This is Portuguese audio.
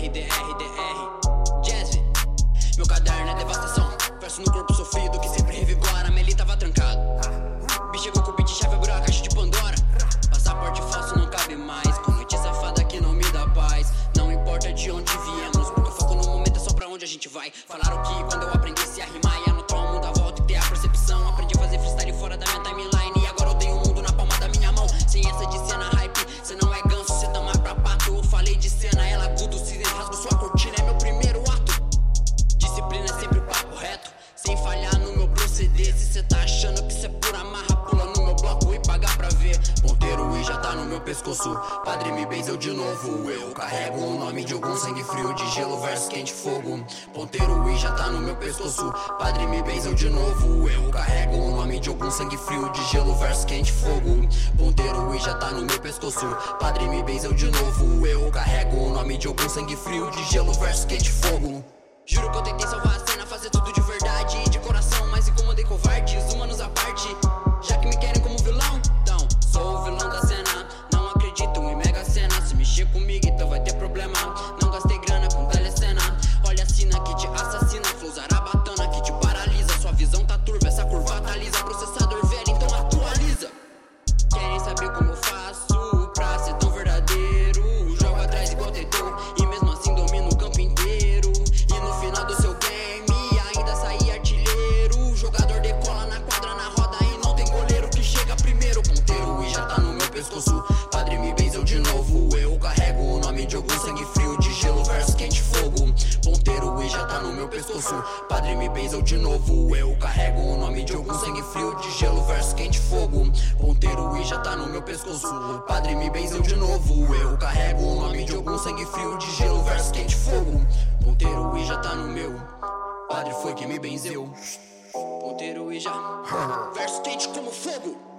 RDR, Jazz. Meu caderno é devastação. Verso no corpo sofrido que sempre revigora. Meli tava trancado. Bicho chegou com o beat chave, abriu a caixa de Pandora. Passaporte falso não cabe mais. Com noite safada que não me dá paz. Não importa de onde viemos, porque o foco no momento é só pra onde a gente vai. Falaram que quando eu aprendesse a rimar, cê é pura marra, pula no meu bloco e paga pra ver. Ponteiro e já tá no meu pescoço. Padre me benzeu de novo. Eu carrego o nome de algum sangue frio, de gelo versus quente fogo. Ponteiro e já tá no meu pescoço. Padre me benzeu de novo. Eu carrego o nome de algum sangue frio, de gelo versus quente fogo. Ponteiro e já tá no meu pescoço. Padre me benzeu de novo. Eu carrego o nome de algum sangue frio, de gelo versus quente fogo. Juro que eu tentei salvar a cena, fazer tudo de verdade pescoço. Padre me benzeu de novo. Eu carrego o nome de algum sangue frio, de gelo versus quente fogo. Ponteiro e já tá no meu pescoço. Padre me benzeu de novo. Eu carrego o nome de algum sangue frio, de gelo versus quente fogo. Ponteiro e já tá no meu pescoço. Padre me benzeu de novo. Eu carrego o nome de algum sangue frio, de gelo versus quente fogo. Ponteiro e já tá no meu. Padre foi quem me benzeu. Ponteiro e já. Verso quente como fogo.